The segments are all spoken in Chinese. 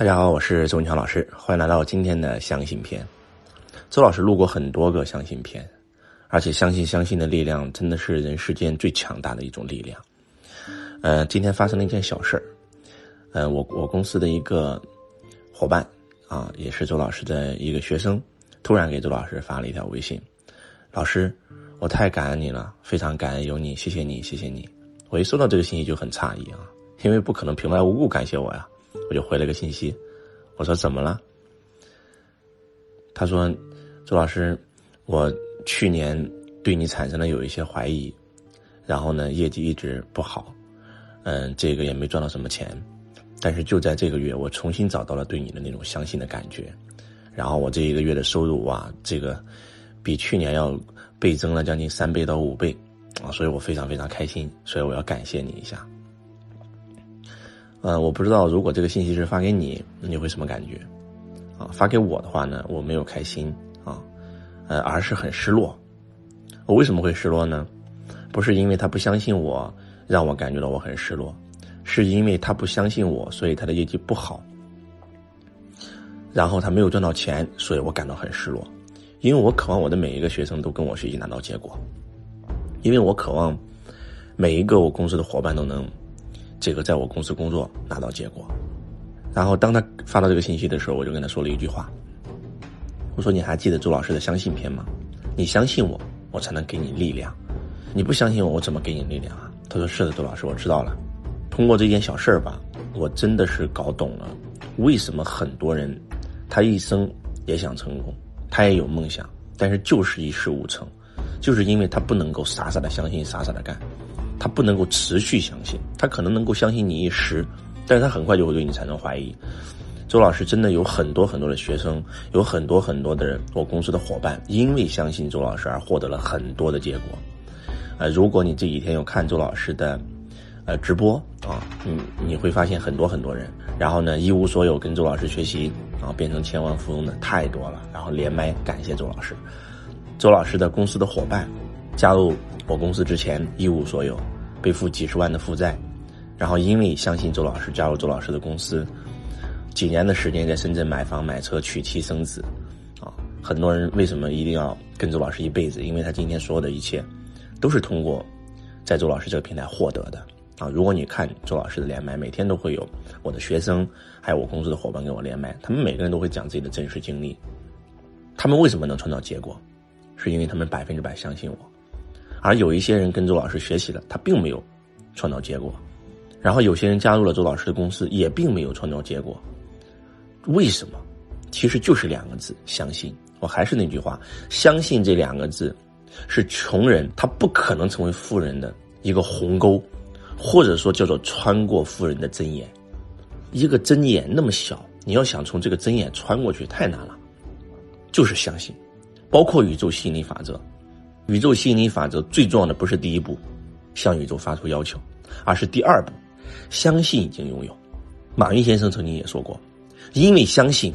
大家好，我是周文强老师，欢迎来到今天的相信篇。周老师录过很多个相信篇，而且相信相信的力量真的是人世间最强大的一种力量。呃，今天发生了一件小事儿，呃，我我公司的一个伙伴啊，也是周老师的一个学生，突然给周老师发了一条微信：“老师，我太感恩你了，非常感恩有你，谢谢你，谢谢你。”我一收到这个信息就很诧异啊，因为不可能平白无故感谢我呀，我就回了个信息，我说怎么了？他说：“周老师，我去年对你产生了有一些怀疑，然后呢，业绩一直不好，嗯，这个也没赚到什么钱，但是就在这个月，我重新找到了对你的那种相信的感觉，然后我这一个月的收入哇，这个比去年要倍增了将近三倍到五倍。”啊，所以我非常非常开心，所以我要感谢你一下。呃，我不知道如果这个信息是发给你，你会什么感觉？啊，发给我的话呢，我没有开心啊，呃，而是很失落。我为什么会失落呢？不是因为他不相信我，让我感觉到我很失落，是因为他不相信我，所以他的业绩不好，然后他没有赚到钱，所以我感到很失落。因为我渴望我的每一个学生都跟我学习拿到结果。因为我渴望每一个我公司的伙伴都能这个在我公司工作拿到结果，然后当他发到这个信息的时候，我就跟他说了一句话，我说你还记得周老师的相信篇吗？你相信我，我才能给你力量；你不相信我，我怎么给你力量啊？他说是的，周老师，我知道了。通过这件小事儿吧，我真的是搞懂了为什么很多人他一生也想成功，他也有梦想，但是就是一事无成。就是因为他不能够傻傻的相信，傻傻的干，他不能够持续相信，他可能能够相信你一时，但是他很快就会对你产生怀疑。周老师真的有很多很多的学生，有很多很多的人，我公司的伙伴，因为相信周老师而获得了很多的结果。呃，如果你这几天有看周老师的，呃，直播啊，你你会发现很多很多人，然后呢一无所有跟周老师学习然后，变成千万富翁的太多了，然后连麦感谢周老师。周老师的公司的伙伴，加入我公司之前一无所有，背负几十万的负债，然后因为相信周老师加入周老师的公司，几年的时间在深圳买房买车娶妻生子，啊，很多人为什么一定要跟周老师一辈子？因为他今天所有的一切，都是通过在周老师这个平台获得的啊！如果你看周老师的连麦，每天都会有我的学生还有我公司的伙伴跟我连麦，他们每个人都会讲自己的真实经历，他们为什么能创造结果？是因为他们百分之百相信我，而有一些人跟周老师学习了，他并没有创造结果，然后有些人加入了周老师的公司，也并没有创造结果。为什么？其实就是两个字：相信。我还是那句话，相信这两个字，是穷人他不可能成为富人的一个鸿沟，或者说叫做穿过富人的针眼。一个针眼那么小，你要想从这个针眼穿过去太难了，就是相信。包括宇宙吸引力法则，宇宙吸引力法则最重要的不是第一步，向宇宙发出要求，而是第二步，相信已经拥有。马云先生曾经也说过，因为相信，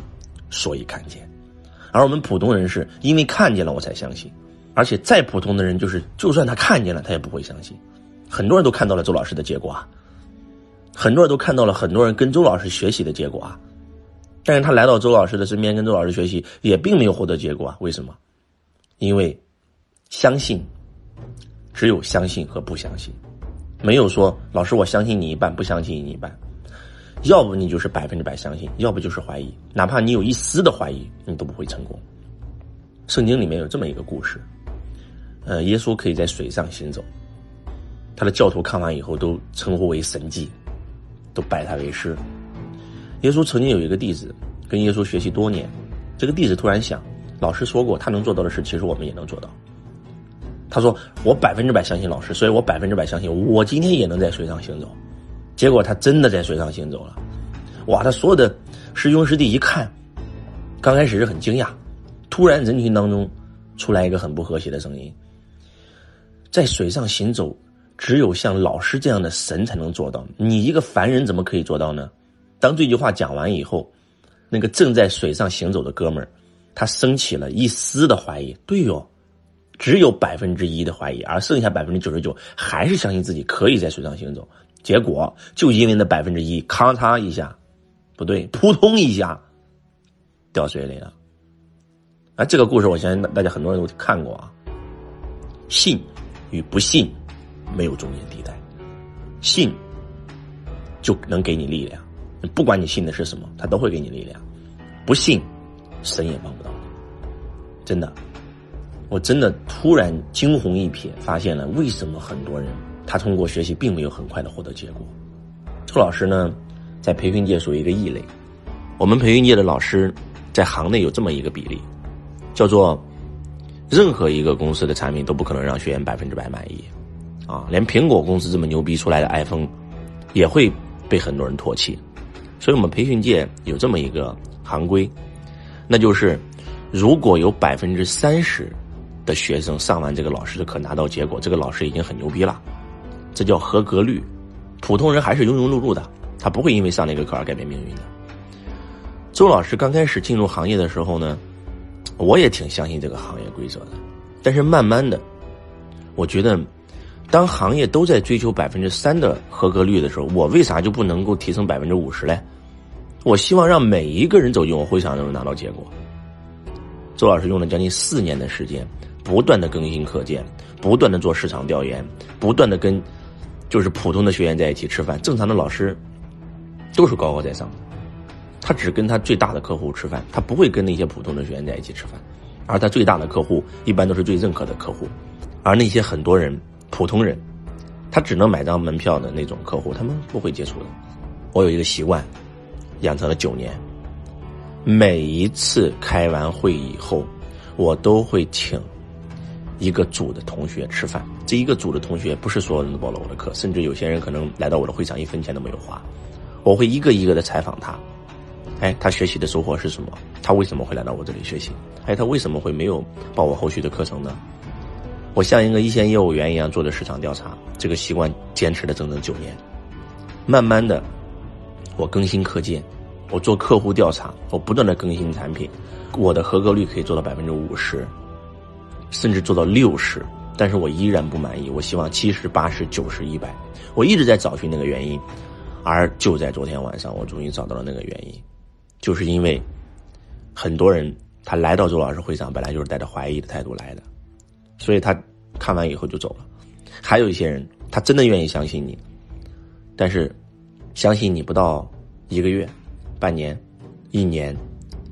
所以看见。而我们普通人是因为看见了我才相信，而且再普通的人就是，就算他看见了，他也不会相信。很多人都看到了周老师的结果啊，很多人都看到了很多人跟周老师学习的结果啊，但是他来到周老师的身边跟周老师学习，也并没有获得结果啊，为什么？因为相信，只有相信和不相信，没有说老师我相信你一半，不相信你一半。要不你就是百分之百相信，要不就是怀疑。哪怕你有一丝的怀疑，你都不会成功。圣经里面有这么一个故事，呃，耶稣可以在水上行走，他的教徒看完以后都称呼为神迹，都拜他为师。耶稣曾经有一个弟子跟耶稣学习多年，这个弟子突然想。老师说过，他能做到的事，其实我们也能做到。他说：“我百分之百相信老师，所以我百分之百相信我今天也能在水上行走。”结果他真的在水上行走了。哇！他所有的师兄师弟一看，刚开始是很惊讶，突然人群当中出来一个很不和谐的声音：“在水上行走，只有像老师这样的神才能做到，你一个凡人怎么可以做到呢？”当这句话讲完以后，那个正在水上行走的哥们儿。他升起了一丝的怀疑，对哟，只有百分之一的怀疑，而剩下百分之九十九还是相信自己可以在水上行走。结果就因为那百分之一，咔嚓一下，不对，扑通一下掉水里了。啊，这个故事我相信大家很多人都看过啊。信与不信没有中间地带，信就能给你力量，不管你信的是什么，他都会给你力量。不信，神也帮不到你。真的，我真的突然惊鸿一瞥，发现了为什么很多人他通过学习并没有很快的获得结果。周老师呢，在培训界属于一个异类。我们培训界的老师在行内有这么一个比例，叫做任何一个公司的产品都不可能让学员百分之百满意，啊，连苹果公司这么牛逼出来的 iPhone 也会被很多人唾弃。所以我们培训界有这么一个行规，那就是如果有百分之三十的学生上完这个老师的课拿到结果，这个老师已经很牛逼了，这叫合格率。普通人还是庸庸碌碌的，他不会因为上那个课而改变命运的。周老师刚开始进入行业的时候呢，我也挺相信这个行业规则的，但是慢慢的，我觉得，当行业都在追求百分之三的合格率的时候，我为啥就不能够提升百分之五十嘞？我希望让每一个人走进我会场都能拿到结果。周老师用了将近四年的时间，不断的更新课件，不断的做市场调研，不断的跟。就是普通的学员在一起吃饭，正常的老师都是高高在上的，他只跟他最大的客户吃饭，他不会跟那些普通的学员在一起吃饭，而他最大的客户一般都是最认可的客户，而那些很多人普通人，他只能买张门票的那种客户，他们不会接触的。我有一个习惯，养成了九年，每一次开完会以后，我都会请。一个组的同学吃饭，这一个组的同学不是所有人都报了我的课，甚至有些人可能来到我的会场一分钱都没有花。我会一个一个的采访他，哎，他学习的收获是什么？他为什么会来到我这里学习？哎，他为什么会没有报我后续的课程呢？我像一个一线业务员一样做的市场调查，这个习惯坚持了整整九年。慢慢的，我更新课件，我做客户调查，我不断的更新产品，我的合格率可以做到百分之五十。甚至做到六十，但是我依然不满意。我希望七十、八十、九十、一百。我一直在找寻那个原因，而就在昨天晚上，我终于找到了那个原因，就是因为很多人他来到周老师会上，本来就是带着怀疑的态度来的，所以他看完以后就走了。还有一些人，他真的愿意相信你，但是相信你不到一个月、半年、一年、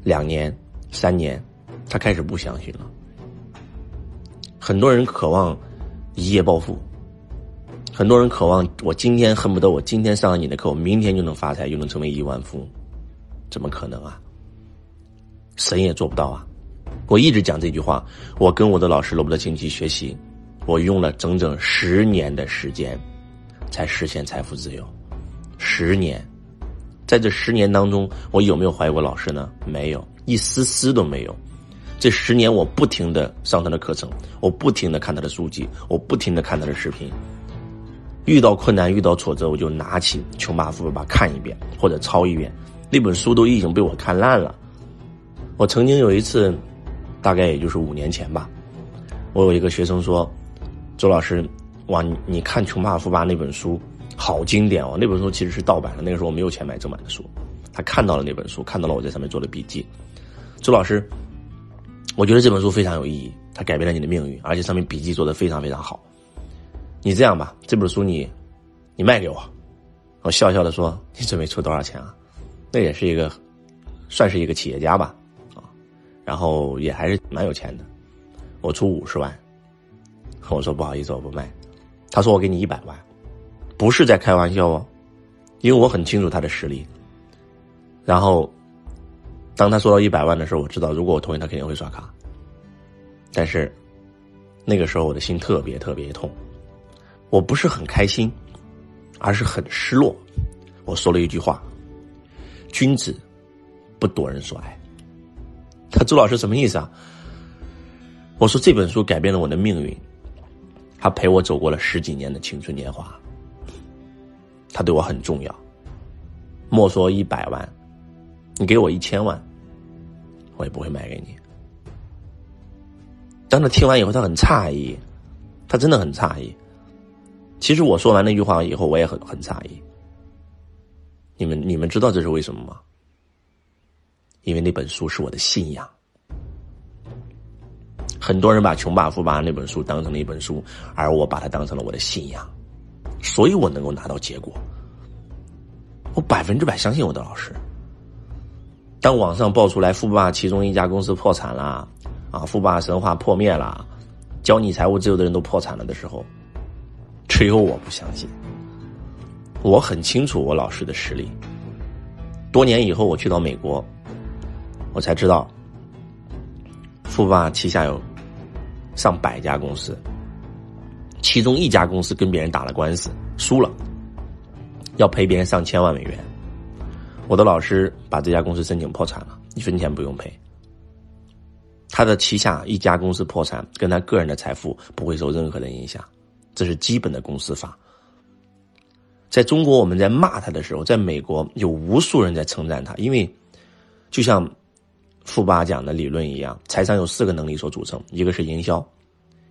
两年、三年，他开始不相信了。很多人渴望一夜暴富，很多人渴望我今天恨不得我今天上了你的课，我明天就能发财，就能成为亿万富翁，怎么可能啊？神也做不到啊！我一直讲这句话，我跟我的老师罗伯特清崎学习，我用了整整十年的时间，才实现财富自由。十年，在这十年当中，我有没有怀疑过老师呢？没有，一丝丝都没有。这十年，我不停的上他的课程，我不停的看他的书籍，我不停的看他的视频。遇到困难，遇到挫折，我就拿起《穷爸富爸爸》看一遍或者抄一遍。那本书都已经被我看烂了。我曾经有一次，大概也就是五年前吧，我有一个学生说：“周老师，哇，你看《穷爸富爸爸》那本书好经典哦！那本书其实是盗版的，那个时候我没有钱买正版的书。他看到了那本书，看到了我在上面做的笔记。周老师。”我觉得这本书非常有意义，它改变了你的命运，而且上面笔记做的非常非常好。你这样吧，这本书你，你卖给我。我笑笑的说：“你准备出多少钱啊？”那也是一个，算是一个企业家吧，啊，然后也还是蛮有钱的。我出五十万，我说不好意思，我不卖。他说我给你一百万，不是在开玩笑哦，因为我很清楚他的实力。然后。当他说到一百万的时候，我知道如果我同意，他肯定会刷卡。但是那个时候我的心特别特别痛，我不是很开心，而是很失落。我说了一句话：“君子不夺人所爱。”他周老师什么意思啊？我说这本书改变了我的命运，他陪我走过了十几年的青春年华，他对我很重要。莫说一百万。你给我一千万，我也不会卖给你。当他听完以后，他很诧异，他真的很诧异。其实我说完那句话以后，我也很很诧异。你们你们知道这是为什么吗？因为那本书是我的信仰。很多人把《穷爸富爸》那本书当成了一本书，而我把它当成了我的信仰，所以我能够拿到结果。我百分之百相信我的老师。当网上爆出来富爸其中一家公司破产了，啊，富爸神话破灭了，教你财务自由的人都破产了的时候，只有我不相信。我很清楚我老师的实力。多年以后，我去到美国，我才知道，富爸旗下有。上百家公司，其中一家公司跟别人打了官司，输了，要赔别人上千万美元。我的老师把这家公司申请破产了，一分钱不用赔。他的旗下一家公司破产，跟他个人的财富不会受任何的影响，这是基本的公司法。在中国，我们在骂他的时候，在美国有无数人在称赞他，因为就像。富爸讲的理论一样，财商有四个能力所组成，一个是营销，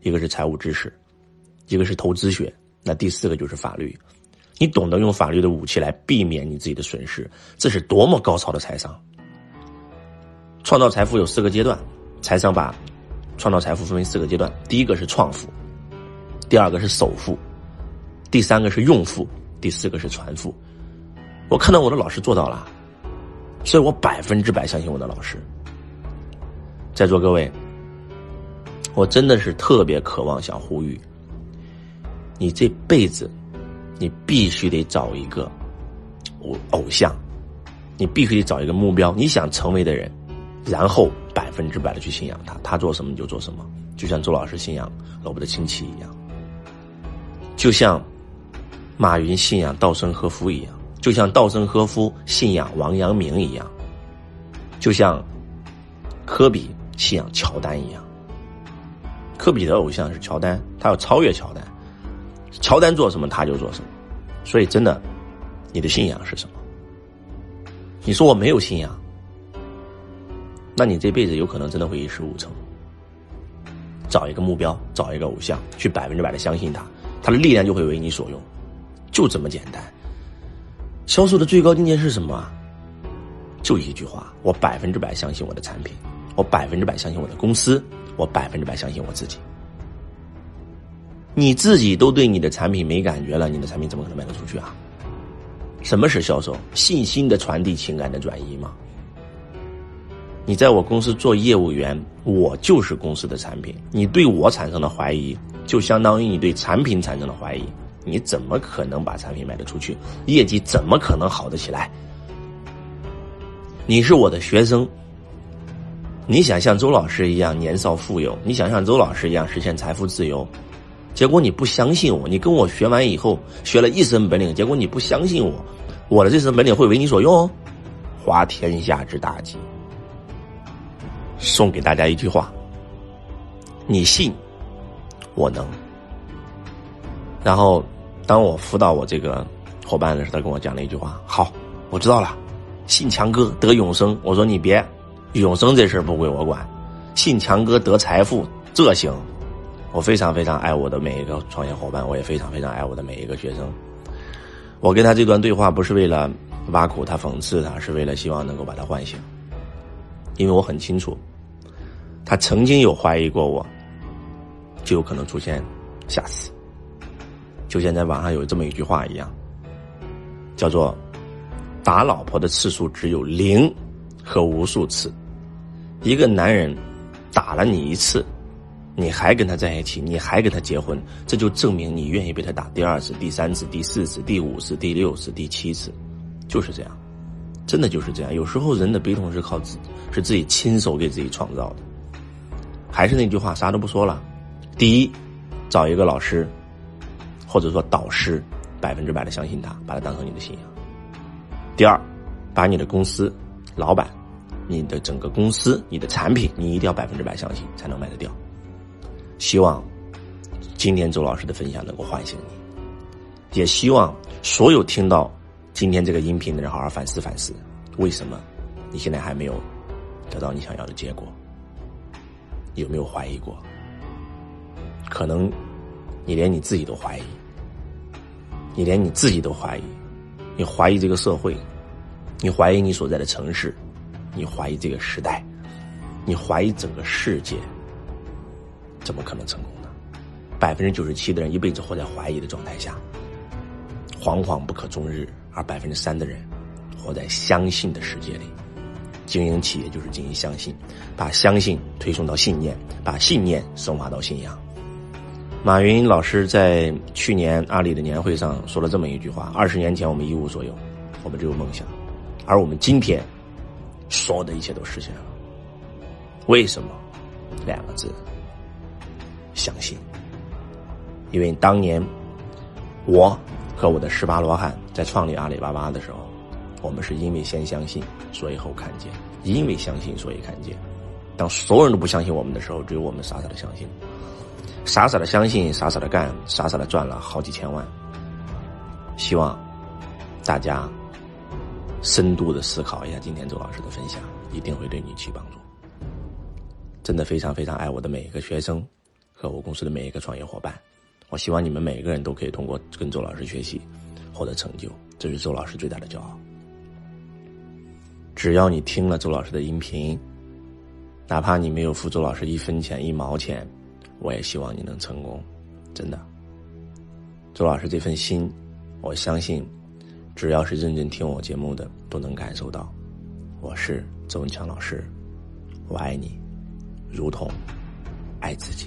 一个是财务知识，一个是投资学，那第四个就是法律。你懂得用法律的武器来避免你自己的损失，这是多么高超的财商！创造财富有四个阶段，财商把创造财富分为四个阶段：第一个是创富，第二个是首富，第三个是用富，第四个是传富。我看到我的老师做到了，所以我百分之百相信我的老师。在座各位，我真的是特别渴望想呼吁，你这辈子，你必须得找一个偶偶像，你必须得找一个目标，你想成为的人，然后百分之百的去信仰他，他做什么你就做什么，就像周老师信仰罗伯特清崎一样，就像马云信仰稻盛和夫一样，就像稻盛和夫信仰王阳明一样，就像科比。信仰乔丹一样，科比的偶像是乔丹，他要超越乔丹，乔丹做什么他就做什么，所以真的，你的信仰是什么？你说我没有信仰，那你这辈子有可能真的会一事无成。找一个目标，找一个偶像，去百分之百的相信他，他的力量就会为你所用，就这么简单。销售的最高境界是什么？就一句话：我百分之百相信我的产品。我百分之百相信我的公司，我百分之百相信我自己。你自己都对你的产品没感觉了，你的产品怎么可能卖得出去啊？什么是销售？信心的传递，情感的转移吗？你在我公司做业务员，我就是公司的产品。你对我产生了怀疑，就相当于你对产品产生了怀疑。你怎么可能把产品卖得出去？业绩怎么可能好得起来？你是我的学生。你想像周老师一样年少富有，你想像周老师一样实现财富自由，结果你不相信我，你跟我学完以后学了一身本领，结果你不相信我，我的这身本领会为你所用，滑天下之大稽。送给大家一句话：你信，我能。然后，当我辅导我这个伙伴的时候，他跟我讲了一句话：好，我知道了，信强哥得永生。我说你别。永生这事不归我管，信强哥得财富这行，我非常非常爱我的每一个创业伙伴，我也非常非常爱我的每一个学生。我跟他这段对话不是为了挖苦他、讽刺他，是为了希望能够把他唤醒，因为我很清楚，他曾经有怀疑过我，就有可能出现下次。就像在网上有这么一句话一样，叫做“打老婆的次数只有零和无数次”。一个男人打了你一次，你还跟他在一起，你还跟他结婚，这就证明你愿意被他打第二次、第三次、第四次、第五次、第六次、第七次，就是这样，真的就是这样。有时候人的悲痛是靠自，是自己亲手给自己创造的。还是那句话，啥都不说了。第一，找一个老师，或者说导师，百分之百的相信他，把他当成你的信仰。第二，把你的公司老板。你的整个公司，你的产品，你一定要百分之百相信，才能卖得掉。希望今天周老师的分享能够唤醒你，也希望所有听到今天这个音频的人好好反思反思，为什么你现在还没有得到你想要的结果？有没有怀疑过？可能你连你自己都怀疑，你连你自己都怀疑，你怀疑这个社会，你怀疑你所在的城市。你怀疑这个时代，你怀疑整个世界，怎么可能成功呢？百分之九十七的人一辈子活在怀疑的状态下，惶惶不可终日；而百分之三的人活在相信的世界里。经营企业就是经营相信，把相信推送到信念，把信念升华到信仰。马云老师在去年阿里的年会上说了这么一句话：二十年前我们一无所有，我们只有梦想，而我们今天所有的一切都实现了。为什么？两个字：相信。因为当年我和我的十八罗汉在创立阿里巴巴的时候。我们是因为先相信，所以后看见；因为相信，所以看见。当所有人都不相信我们的时候，只有我们傻傻的相信，傻傻的相信，傻傻的干，傻傻的赚了好几千万。希望大家深度的思考一下今天周老师的分享，一定会对你起帮助。真的非常非常爱我的每一个学生和我公司的每一个创业伙伴。我希望你们每一个人都可以通过跟周老师学习，获得成就，这是周老师最大的骄傲。只要你听了周老师的音频，哪怕你没有付周老师一分钱一毛钱，我也希望你能成功，真的。周老师这份心，我相信，只要是认真听我节目的都能感受到。我是周文强老师，我爱你，如同爱自己。